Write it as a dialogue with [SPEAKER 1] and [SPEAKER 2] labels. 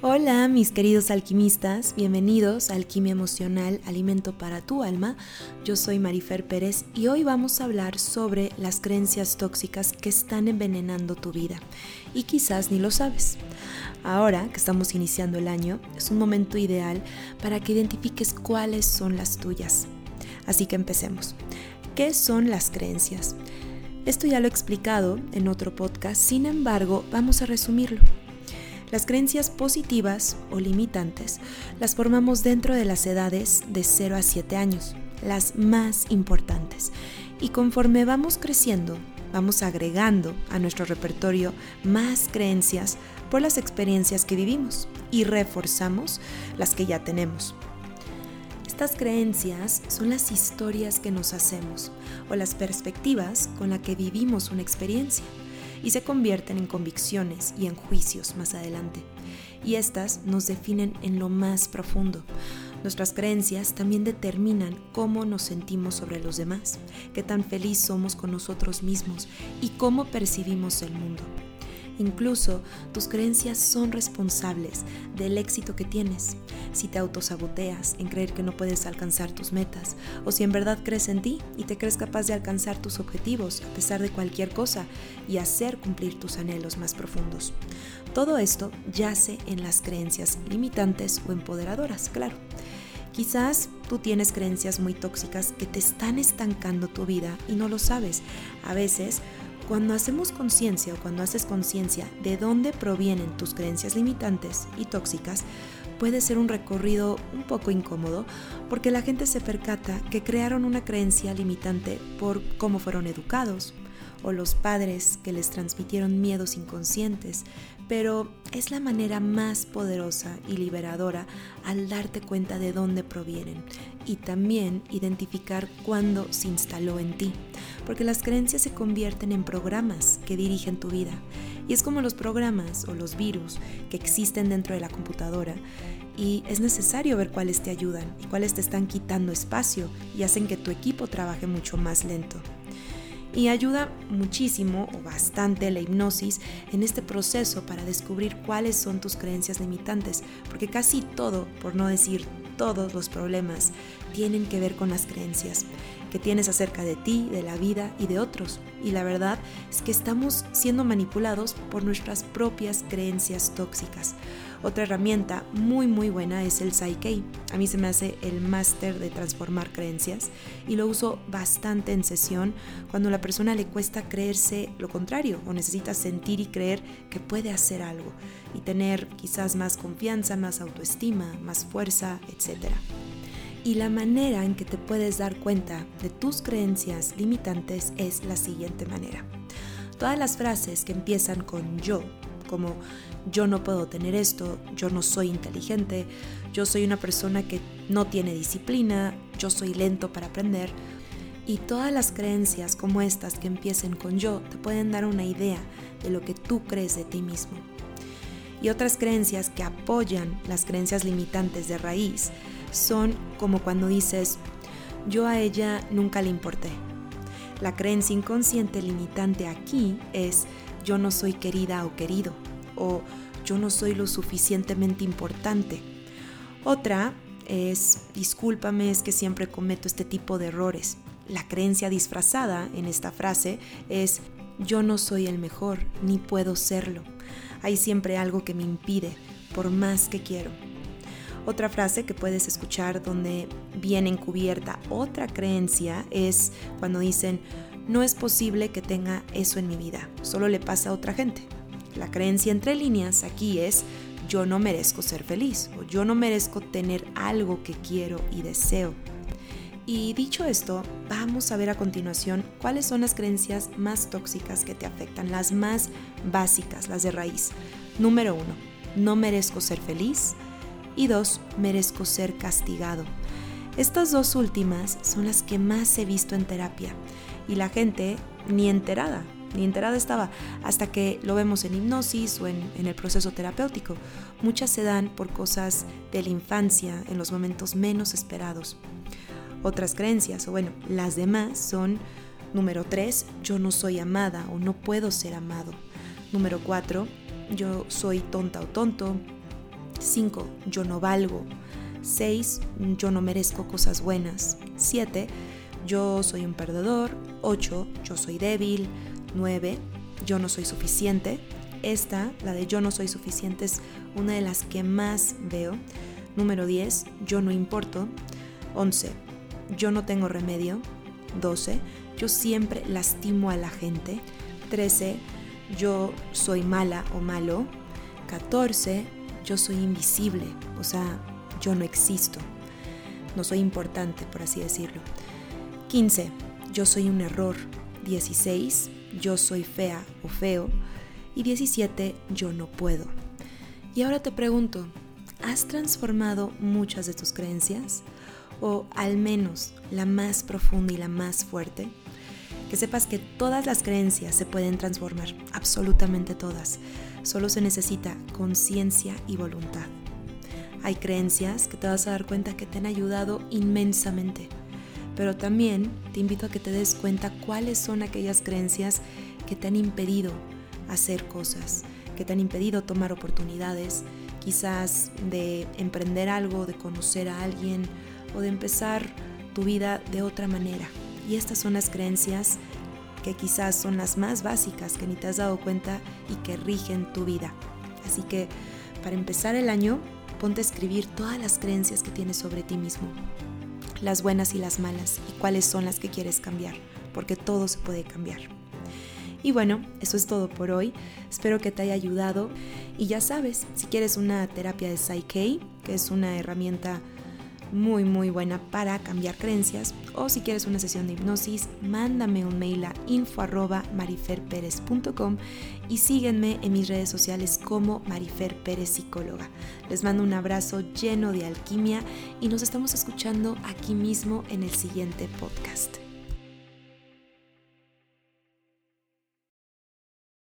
[SPEAKER 1] Hola mis queridos alquimistas, bienvenidos a Alquimia Emocional, Alimento para tu Alma. Yo soy Marifer Pérez y hoy vamos a hablar sobre las creencias tóxicas que están envenenando tu vida y quizás ni lo sabes. Ahora que estamos iniciando el año, es un momento ideal para que identifiques cuáles son las tuyas. Así que empecemos. ¿Qué son las creencias? Esto ya lo he explicado en otro podcast, sin embargo, vamos a resumirlo. Las creencias positivas o limitantes las formamos dentro de las edades de 0 a 7 años, las más importantes. Y conforme vamos creciendo, vamos agregando a nuestro repertorio más creencias por las experiencias que vivimos y reforzamos las que ya tenemos. Estas creencias son las historias que nos hacemos o las perspectivas con las que vivimos una experiencia y se convierten en convicciones y en juicios más adelante. Y estas nos definen en lo más profundo. Nuestras creencias también determinan cómo nos sentimos sobre los demás, qué tan feliz somos con nosotros mismos y cómo percibimos el mundo. Incluso tus creencias son responsables del éxito que tienes. Si te autosaboteas en creer que no puedes alcanzar tus metas, o si en verdad crees en ti y te crees capaz de alcanzar tus objetivos a pesar de cualquier cosa y hacer cumplir tus anhelos más profundos. Todo esto yace en las creencias limitantes o empoderadoras, claro. Quizás tú tienes creencias muy tóxicas que te están estancando tu vida y no lo sabes. A veces cuando hacemos conciencia o cuando haces conciencia de dónde provienen tus creencias limitantes y tóxicas, puede ser un recorrido un poco incómodo porque la gente se percata que crearon una creencia limitante por cómo fueron educados o los padres que les transmitieron miedos inconscientes, pero es la manera más poderosa y liberadora al darte cuenta de dónde provienen y también identificar cuándo se instaló en ti, porque las creencias se convierten en programas que dirigen tu vida. Y es como los programas o los virus que existen dentro de la computadora y es necesario ver cuáles te ayudan y cuáles te están quitando espacio y hacen que tu equipo trabaje mucho más lento y ayuda muchísimo o bastante la hipnosis en este proceso para descubrir cuáles son tus creencias limitantes, porque casi todo, por no decir todos los problemas, tienen que ver con las creencias que tienes acerca de ti, de la vida y de otros. Y la verdad es que estamos siendo manipulados por nuestras propias creencias tóxicas. Otra herramienta muy muy buena es el Psyche. A mí se me hace el máster de transformar creencias y lo uso bastante en sesión cuando a la persona le cuesta creerse lo contrario o necesita sentir y creer que puede hacer algo y tener quizás más confianza, más autoestima, más fuerza, etc. Y la manera en que te puedes dar cuenta de tus creencias limitantes es la siguiente manera. Todas las frases que empiezan con yo, como yo no puedo tener esto, yo no soy inteligente, yo soy una persona que no tiene disciplina, yo soy lento para aprender. Y todas las creencias como estas que empiecen con yo te pueden dar una idea de lo que tú crees de ti mismo. Y otras creencias que apoyan las creencias limitantes de raíz son como cuando dices, yo a ella nunca le importé. La creencia inconsciente limitante aquí es, yo no soy querida o querido o yo no soy lo suficientemente importante. Otra es, discúlpame, es que siempre cometo este tipo de errores. La creencia disfrazada en esta frase es, yo no soy el mejor, ni puedo serlo. Hay siempre algo que me impide, por más que quiero. Otra frase que puedes escuchar donde viene encubierta otra creencia es cuando dicen, no es posible que tenga eso en mi vida, solo le pasa a otra gente. La creencia entre líneas aquí es yo no merezco ser feliz o yo no merezco tener algo que quiero y deseo. Y dicho esto, vamos a ver a continuación cuáles son las creencias más tóxicas que te afectan, las más básicas, las de raíz. Número uno, no merezco ser feliz. Y dos, merezco ser castigado. Estas dos últimas son las que más he visto en terapia y la gente ni enterada ni enterada estaba, hasta que lo vemos en hipnosis o en, en, el proceso terapéutico. Muchas se dan por cosas de la infancia, en los momentos menos esperados. Otras creencias, o bueno, las demás son, número 3, yo no soy amada o no puedo ser amado. Número 4, yo soy tonta o tonto. 5. Yo no valgo. 6. Yo no merezco cosas buenas. 7. Yo soy un perdedor. 8. Yo soy débil. 9. Yo no soy suficiente. Esta, la de yo no soy suficiente, es una de las que más veo. Número 10. Yo no importo. 11. Yo no tengo remedio. 12. Yo siempre lastimo a la gente. 13. Yo soy mala o malo. 14. Yo soy invisible. O sea, yo no existo. No soy importante, por así decirlo. 15. Yo soy un error. 16. Yo soy fea o feo. Y 17. Yo no puedo. Y ahora te pregunto, ¿has transformado muchas de tus creencias? O al menos la más profunda y la más fuerte? Que sepas que todas las creencias se pueden transformar, absolutamente todas. Solo se necesita conciencia y voluntad. Hay creencias que te vas a dar cuenta que te han ayudado inmensamente, pero también te invito a que te des cuenta cuáles son aquellas creencias que te han impedido hacer cosas, que te han impedido tomar oportunidades, quizás de emprender algo, de conocer a alguien o de empezar tu vida de otra manera. Y estas son las creencias que quizás son las más básicas que ni te has dado cuenta y que rigen tu vida. Así que para empezar el año, ponte a escribir todas las creencias que tienes sobre ti mismo, las buenas y las malas, y cuáles son las que quieres cambiar, porque todo se puede cambiar. Y bueno, eso es todo por hoy. Espero que te haya ayudado. Y ya sabes, si quieres una terapia de Psyche, que es una herramienta muy muy buena para cambiar creencias o si quieres una sesión de hipnosis mándame un mail a info@mariferperez.com y síguenme en mis redes sociales como Marifer Pérez Psicóloga. Les mando un abrazo lleno de alquimia y nos estamos escuchando aquí mismo en el siguiente podcast.